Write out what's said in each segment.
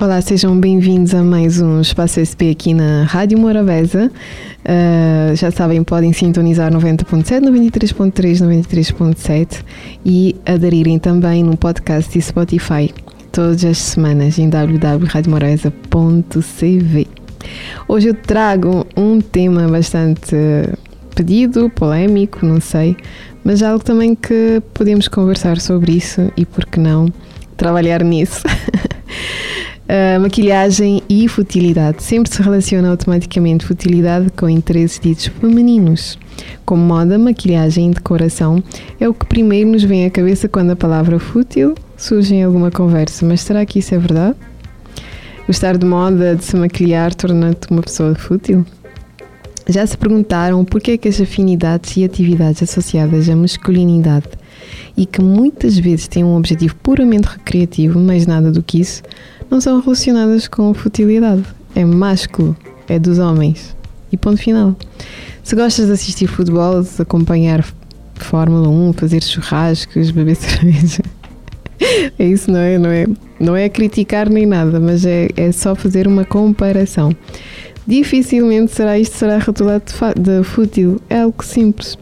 Olá, sejam bem-vindos a mais um Espaço SP aqui na Rádio Morabeza. Uh, já sabem, podem sintonizar 90.7, 93.3, 93.7 e aderirem também no podcast e Spotify todas as semanas em www.radiomorabeza.cv. Hoje eu trago um tema bastante pedido, polémico, não sei, mas algo também que podemos conversar sobre isso e, por que não, trabalhar nisso. Uh, maquilhagem e futilidade. Sempre se relaciona automaticamente futilidade com interesses ditos femininos. Como moda, maquilhagem e decoração é o que primeiro nos vem à cabeça quando a palavra fútil surge em alguma conversa. Mas será que isso é verdade? Gostar de moda, de se maquilhar, torna-te uma pessoa fútil? Já se perguntaram por que é que as afinidades e atividades associadas à masculinidade e que muitas vezes têm um objetivo puramente recreativo, mais nada do que isso, não são relacionadas com futilidade. É másculo, é dos homens. E ponto final. Se gostas de assistir futebol, de acompanhar Fórmula 1, fazer churrascos, beber cerveja. É isso, não é? Não é, não é criticar nem nada, mas é, é só fazer uma comparação. Dificilmente será isto será rotulado de, de fútil, é algo simples.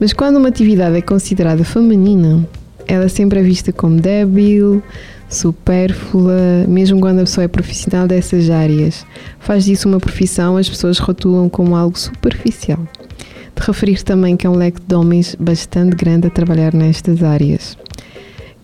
Mas quando uma atividade é considerada feminina, ela sempre é vista como débil, supérflua, mesmo quando a pessoa é profissional dessas áreas. Faz disso uma profissão, as pessoas rotulam como algo superficial. De referir também que é um leque de homens bastante grande a trabalhar nestas áreas.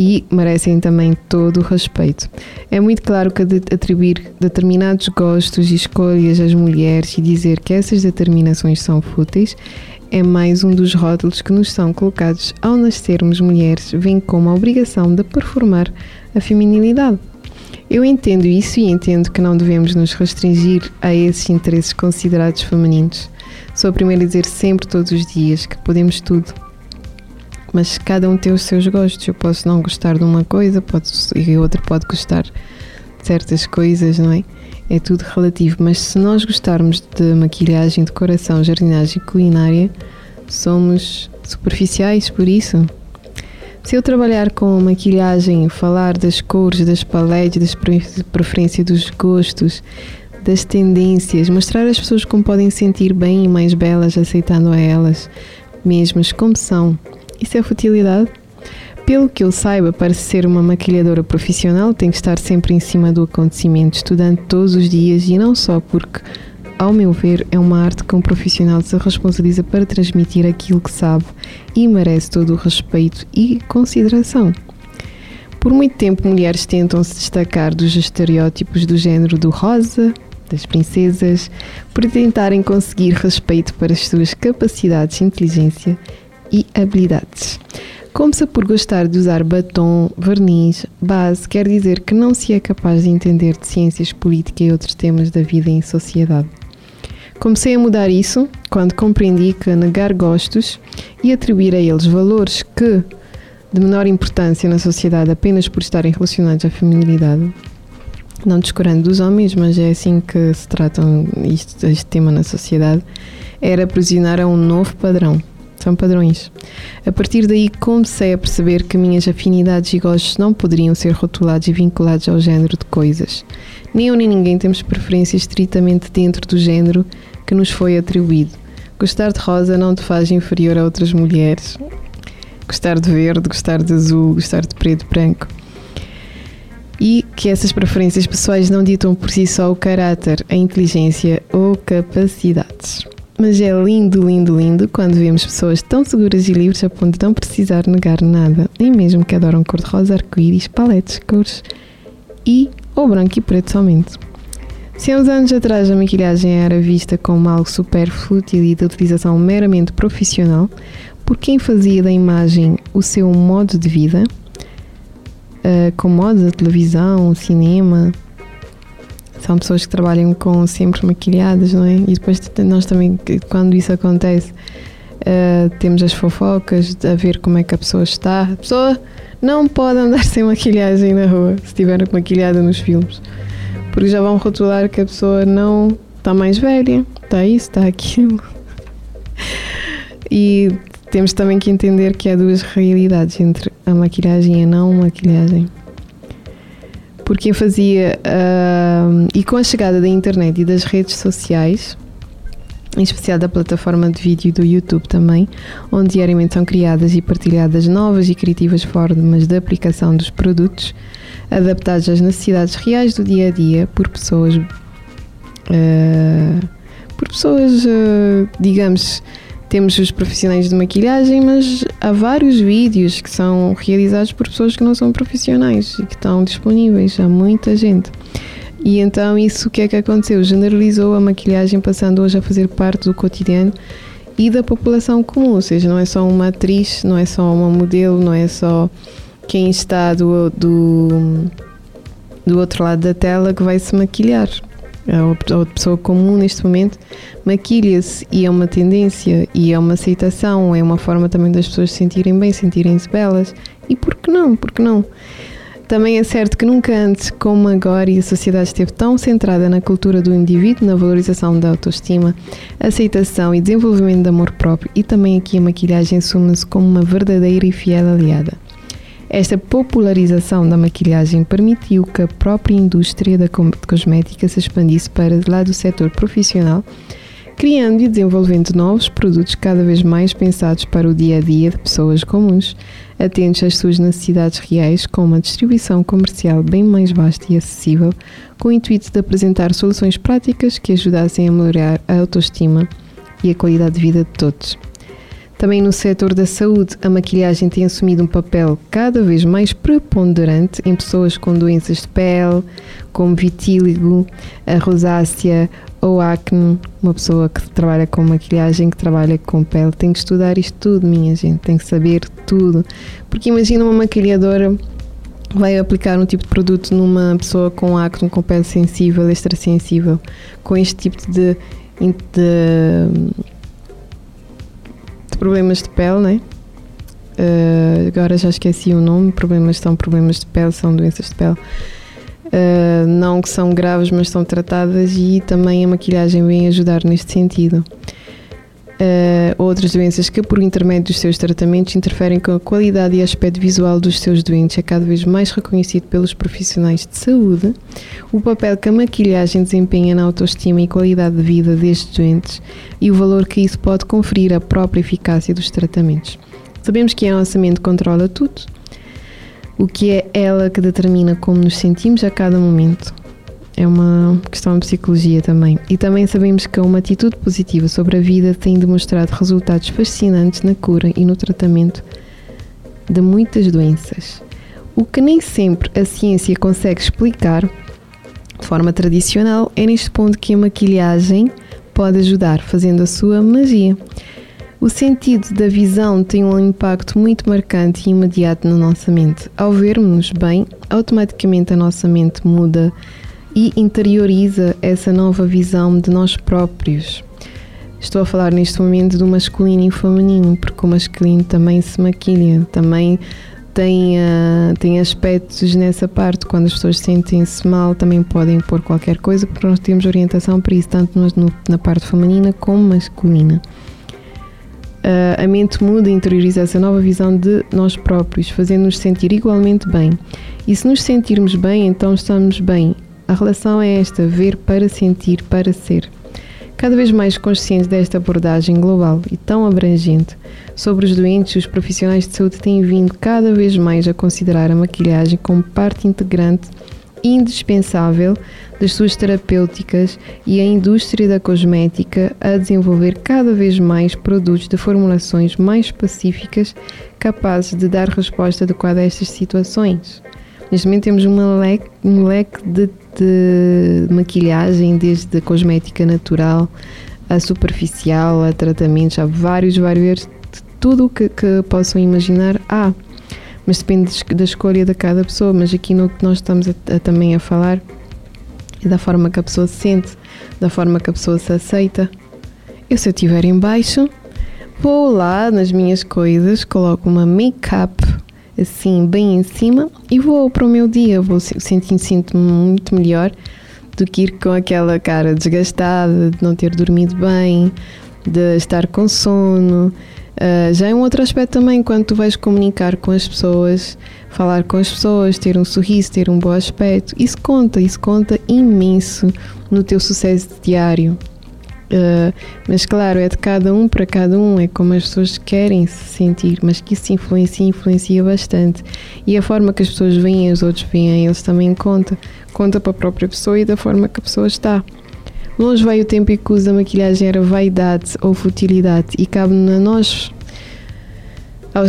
E merecem também todo o respeito. É muito claro que atribuir determinados gostos e escolhas às mulheres e dizer que essas determinações são fúteis é mais um dos rótulos que nos são colocados ao nascermos mulheres, vem como a obrigação de performar a feminilidade. Eu entendo isso e entendo que não devemos nos restringir a esses interesses considerados femininos. Sou a primeira a dizer sempre, todos os dias, que podemos tudo. Mas cada um tem os seus gostos. Eu posso não gostar de uma coisa, pode, e outra pode gostar de certas coisas, não é? É tudo relativo. Mas se nós gostarmos de maquilhagem, decoração, jardinagem e culinária, somos superficiais por isso. Se eu trabalhar com maquilhagem, falar das cores, das paletes, das preferências dos gostos, das tendências, mostrar às pessoas como podem sentir bem e mais belas aceitando a elas mesmas como são, isso é futilidade? Pelo que eu saiba, para ser uma maquilhadora profissional, tem que estar sempre em cima do acontecimento, estudando todos os dias e não só porque ao meu ver, é uma arte que um profissional se responsabiliza para transmitir aquilo que sabe e merece todo o respeito e consideração. Por muito tempo, mulheres tentam se destacar dos estereótipos do género do rosa, das princesas, por tentarem conseguir respeito para as suas capacidades, inteligência e habilidades. Como se por gostar de usar batom, verniz, base, quer dizer que não se é capaz de entender de ciências, política e outros temas da vida em sociedade. Comecei a mudar isso quando compreendi que negar gostos e atribuir a eles valores que de menor importância na sociedade apenas por estarem relacionados à feminilidade, não descurando dos homens, mas é assim que se trata isto, este tema na sociedade, era aprisionar a um novo padrão. São padrões. A partir daí comecei a perceber que minhas afinidades e gostos não poderiam ser rotulados e vinculados ao género de coisas. Nem eu nem ninguém temos preferências estritamente dentro do género que nos foi atribuído. Gostar de rosa não te faz inferior a outras mulheres. Gostar de verde, gostar de azul, gostar de preto, branco. E que essas preferências pessoais não ditam por si só o caráter, a inteligência ou capacidades. Mas é lindo, lindo, lindo quando vemos pessoas tão seguras e livres a ponto de não precisar negar nada, nem mesmo que adoram cor-de-rosa, arco-íris, paletes, cores e ou branco e preto somente. Se há uns anos atrás a maquilhagem era vista como algo supérfluo e de utilização meramente profissional, por quem fazia da imagem o seu modo de vida, uh, com modos da televisão, cinema, são pessoas que trabalham com sempre maquilhadas, não é? E depois nós também, quando isso acontece, Uh, temos as fofocas a ver como é que a pessoa está. A pessoa não pode andar sem maquilhagem na rua se estiver maquilhada nos filmes, porque já vão rotular que a pessoa não está mais velha, está isso, está aquilo. E temos também que entender que há duas realidades entre a maquilhagem e a não maquilhagem. Porque fazia. Uh, e com a chegada da internet e das redes sociais, em especial da plataforma de vídeo do YouTube também, onde diariamente são criadas e partilhadas novas e criativas formas de aplicação dos produtos, adaptados às necessidades reais do dia a dia por pessoas. Uh, por pessoas, uh, digamos, temos os profissionais de maquilhagem, mas há vários vídeos que são realizados por pessoas que não são profissionais e que estão disponíveis. Há muita gente. E então isso o que é que aconteceu? Generalizou a maquilhagem, passando hoje a fazer parte do cotidiano e da população comum, ou seja, não é só uma atriz, não é só uma modelo, não é só quem está do, do, do outro lado da tela que vai se maquilhar. A pessoa comum neste momento maquilha-se e é uma tendência e é uma aceitação, é uma forma também das pessoas se sentirem bem, sentirem-se belas. E por que não? Por que não? Também é certo que nunca antes, como agora, a sociedade esteve tão centrada na cultura do indivíduo, na valorização da autoestima, aceitação e desenvolvimento de amor próprio, e também aqui a maquilhagem assume-se como uma verdadeira e fiel aliada. Esta popularização da maquilhagem permitiu que a própria indústria da cosmética se expandisse para lá do setor profissional, criando e desenvolvendo novos produtos cada vez mais pensados para o dia a dia de pessoas comuns, atentos às suas necessidades reais, com uma distribuição comercial bem mais vasta e acessível, com o intuito de apresentar soluções práticas que ajudassem a melhorar a autoestima e a qualidade de vida de todos. Também no setor da saúde, a maquilhagem tem assumido um papel cada vez mais preponderante em pessoas com doenças de pele, como vitíligo, a rosácea ou acne. Uma pessoa que trabalha com maquilhagem, que trabalha com pele, tem que estudar isto tudo, minha gente, tem que saber tudo. Porque imagina uma maquilhadora vai aplicar um tipo de produto numa pessoa com acne, com pele sensível, extra sensível, com este tipo de, de problemas de pele, né? Uh, agora já esqueci o nome. Problemas são problemas de pele, são doenças de pele. Uh, não que são graves, mas são tratadas e também a maquilhagem vem ajudar neste sentido. Uh, outras doenças que, por intermédio dos seus tratamentos, interferem com a qualidade e aspecto visual dos seus doentes é cada vez mais reconhecido pelos profissionais de saúde. O papel que a maquilhagem desempenha na autoestima e qualidade de vida destes doentes e o valor que isso pode conferir à própria eficácia dos tratamentos. Sabemos que a nossa mente controla tudo, o que é ela que determina como nos sentimos a cada momento é uma questão de psicologia também. E também sabemos que uma atitude positiva sobre a vida tem demonstrado resultados fascinantes na cura e no tratamento de muitas doenças. O que nem sempre a ciência consegue explicar de forma tradicional é neste ponto que a maquilhagem pode ajudar, fazendo a sua magia. O sentido da visão tem um impacto muito marcante e imediato na nossa mente. Ao vermos bem, automaticamente a nossa mente muda e interioriza essa nova visão de nós próprios. Estou a falar neste momento do masculino e feminino, porque o masculino também se maquilha, também tem, uh, tem aspectos nessa parte. Quando as pessoas sentem-se mal, também podem pôr qualquer coisa, porque nós temos orientação para isso, tanto no, na parte feminina como masculina. Uh, a mente muda e interioriza essa nova visão de nós próprios, fazendo-nos sentir igualmente bem. E se nos sentirmos bem, então estamos bem a relação é esta: ver para sentir, para ser. Cada vez mais conscientes desta abordagem global e tão abrangente sobre os doentes, os profissionais de saúde têm vindo cada vez mais a considerar a maquilhagem como parte integrante indispensável das suas terapêuticas e a indústria da cosmética a desenvolver cada vez mais produtos de formulações mais específicas capazes de dar resposta adequada a estas situações. Neste momento temos uma leque, um leque de de maquilhagem, desde cosmética natural a superficial, a tratamentos, há vários, vários, de tudo o que, que possam imaginar há. Mas depende da escolha de cada pessoa. Mas aqui no que nós estamos a, a, também a falar é da forma que a pessoa se sente, da forma que a pessoa se aceita. Eu, se eu estiver em baixo, vou lá nas minhas coisas, coloco uma make-up assim bem em cima e vou para o meu dia. Vou sentir sinto-me muito melhor do que ir com aquela cara desgastada, de não ter dormido bem, de estar com sono. Uh, já é um outro aspecto também quando tu vais comunicar com as pessoas, falar com as pessoas, ter um sorriso, ter um bom aspecto. Isso conta, isso conta imenso no teu sucesso diário. Uh, mas claro, é de cada um para cada um, é como as pessoas querem se sentir, mas que isso influencia, influencia bastante. E a forma que as pessoas veem, os outros veem, eles também conta. Conta para a própria pessoa e da forma que a pessoa está. Longe vai o tempo em que usa maquilhagem era vaidade ou futilidade e cabe a nós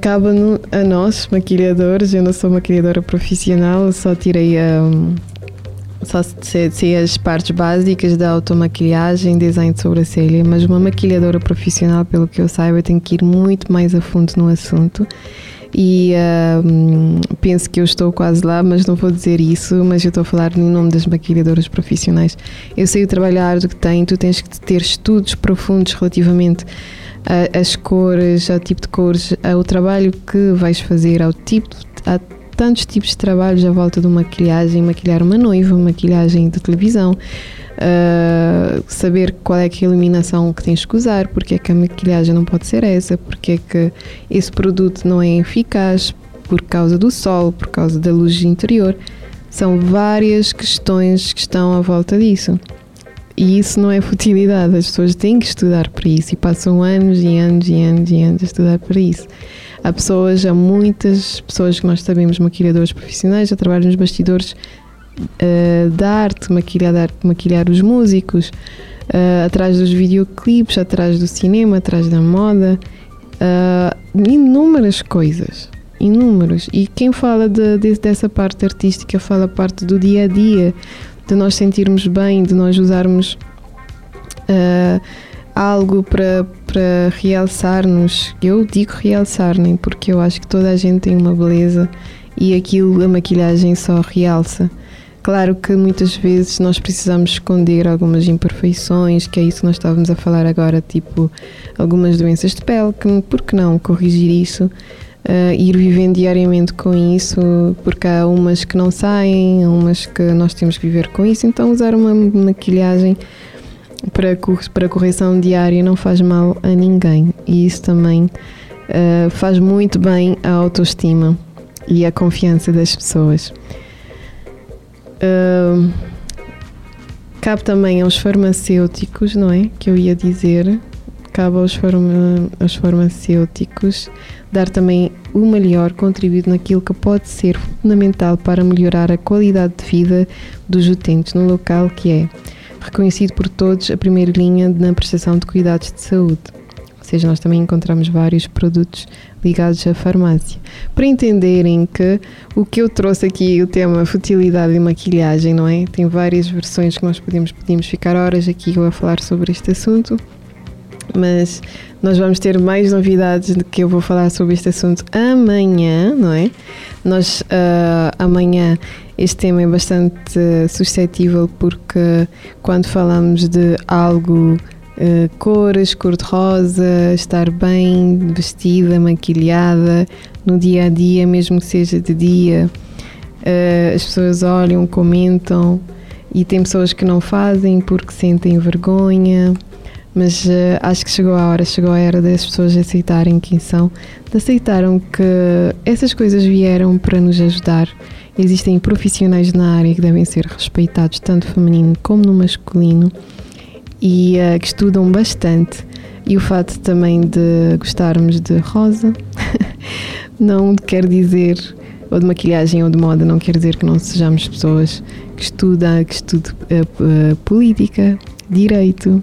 cabe a nós, maquilhadores, eu não sou maquilhadora profissional, só tirei um, só sei as partes básicas da automaquilhagem, design de sobrancelha, mas uma maquilhadora profissional, pelo que eu saiba, tem que ir muito mais a fundo no assunto. E uh, penso que eu estou quase lá, mas não vou dizer isso. Mas eu estou a falar em nome das maquilhadoras profissionais. Eu sei o trabalho árduo que tem, tu tens que ter estudos profundos relativamente às cores, ao tipo de cores, ao trabalho que vais fazer, ao tipo. A tantos tipos de trabalhos à volta de uma maquilhagem, maquilhar uma noiva, maquilhagem de televisão, uh, saber qual é, que é a iluminação que tens que usar, porque é que a maquilhagem não pode ser essa, porque é que esse produto não é eficaz por causa do sol, por causa da luz interior. São várias questões que estão à volta disso. E isso não é futilidade, as pessoas têm que estudar para isso e passam anos e anos e anos e anos a estudar para isso. Há pessoas, há muitas pessoas que nós sabemos, maquilhadores profissionais, a trabalhar nos bastidores uh, da arte, maquilhar, maquilhar os músicos, uh, atrás dos videoclipes, atrás do cinema, atrás da moda, uh, inúmeras coisas. Inúmeros. E quem fala de, de, dessa parte artística fala parte do dia a dia, de nós sentirmos bem, de nós usarmos algo para, para realçar-nos. Eu digo realçar-nem porque eu acho que toda a gente tem uma beleza e aquilo, a maquilhagem só realça. Claro que muitas vezes nós precisamos esconder algumas imperfeições, que é isso que nós estávamos a falar agora, tipo algumas doenças de pele, que por que não corrigir isso? Uh, ir vivendo diariamente com isso, porque há umas que não saem, umas que nós temos que viver com isso, então usar uma maquilhagem para, para correção diária não faz mal a ninguém e isso também uh, faz muito bem a autoestima e a confiança das pessoas. Uh, cabe também aos farmacêuticos, não é? Que eu ia dizer, cabe aos, farma, aos farmacêuticos dar também o melhor contributo naquilo que pode ser fundamental para melhorar a qualidade de vida dos utentes no local que é reconhecido por todos a primeira linha na prestação de cuidados de saúde. Ou seja, nós também encontramos vários produtos ligados à farmácia. Para entenderem que o que eu trouxe aqui, o tema futilidade e maquilhagem, não é? Tem várias versões que nós podemos, podemos ficar horas aqui a falar sobre este assunto, mas nós vamos ter mais novidades de que eu vou falar sobre este assunto amanhã, não é? Nós uh, amanhã este tema é bastante suscetível porque quando falamos de algo uh, cores, cor-de-rosa, estar bem vestida, maquilhada no dia a dia, mesmo que seja de dia, uh, as pessoas olham, comentam e tem pessoas que não fazem porque sentem vergonha. Mas uh, acho que chegou a hora, chegou a hora das pessoas aceitarem quem são, de aceitaram que essas coisas vieram para nos ajudar Existem profissionais na área que devem ser respeitados, tanto feminino como no masculino, e uh, que estudam bastante. E o fato também de gostarmos de rosa não quer dizer, ou de maquilhagem ou de moda, não quer dizer que não sejamos pessoas que estudam, que estudam uh, uh, política, direito,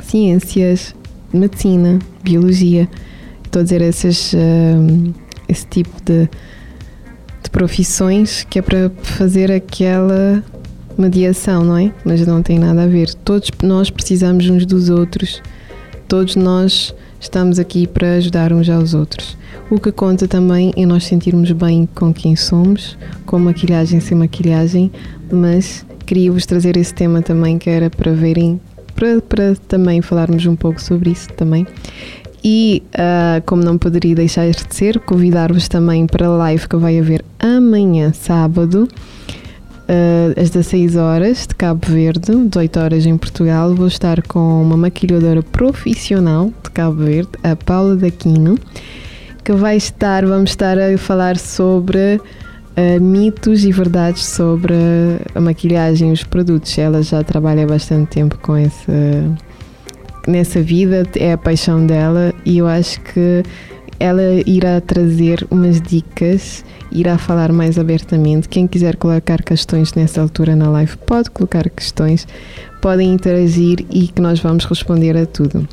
ciências, medicina, biologia. Estou a dizer esses, uh, esse tipo de profissões que é para fazer aquela mediação, não é? Mas não tem nada a ver. Todos nós precisamos uns dos outros. Todos nós estamos aqui para ajudar uns aos outros. O que conta também é nós sentirmos bem com quem somos, com maquilhagem sem maquilhagem, mas queria-vos trazer esse tema também que era para verem, para, para também falarmos um pouco sobre isso também E, uh, como não poderia deixar de ser, convidar-vos também para a live que vai haver amanhã, sábado, uh, às 16 horas, de Cabo Verde, 18 horas em Portugal. Vou estar com uma maquilhadora profissional de Cabo Verde, a Paula Daquino, que vai estar, vamos estar a falar sobre uh, mitos e verdades sobre a maquilhagem e os produtos. Ela já trabalha bastante tempo com essa nessa vida, é a paixão dela e eu acho que ela irá trazer umas dicas, irá falar mais abertamente. Quem quiser colocar questões nessa altura na live pode colocar questões, podem interagir e que nós vamos responder a tudo.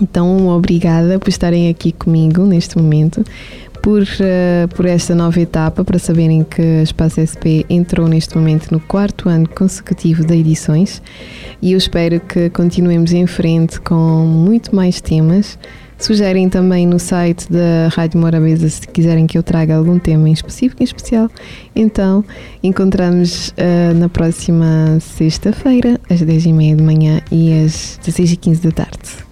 Então, obrigada por estarem aqui comigo neste momento por, uh, por esta nova etapa, para saberem que a Espaço SP entrou neste momento no quarto ano consecutivo de edições e eu espero que continuemos em frente com muito mais temas. Sugerem também no site da Rádio Morabeza se quiserem que eu traga algum tema em específico, em especial. Então, encontramos uh, na próxima sexta-feira, às 10h30 de manhã e às 16h15 da tarde.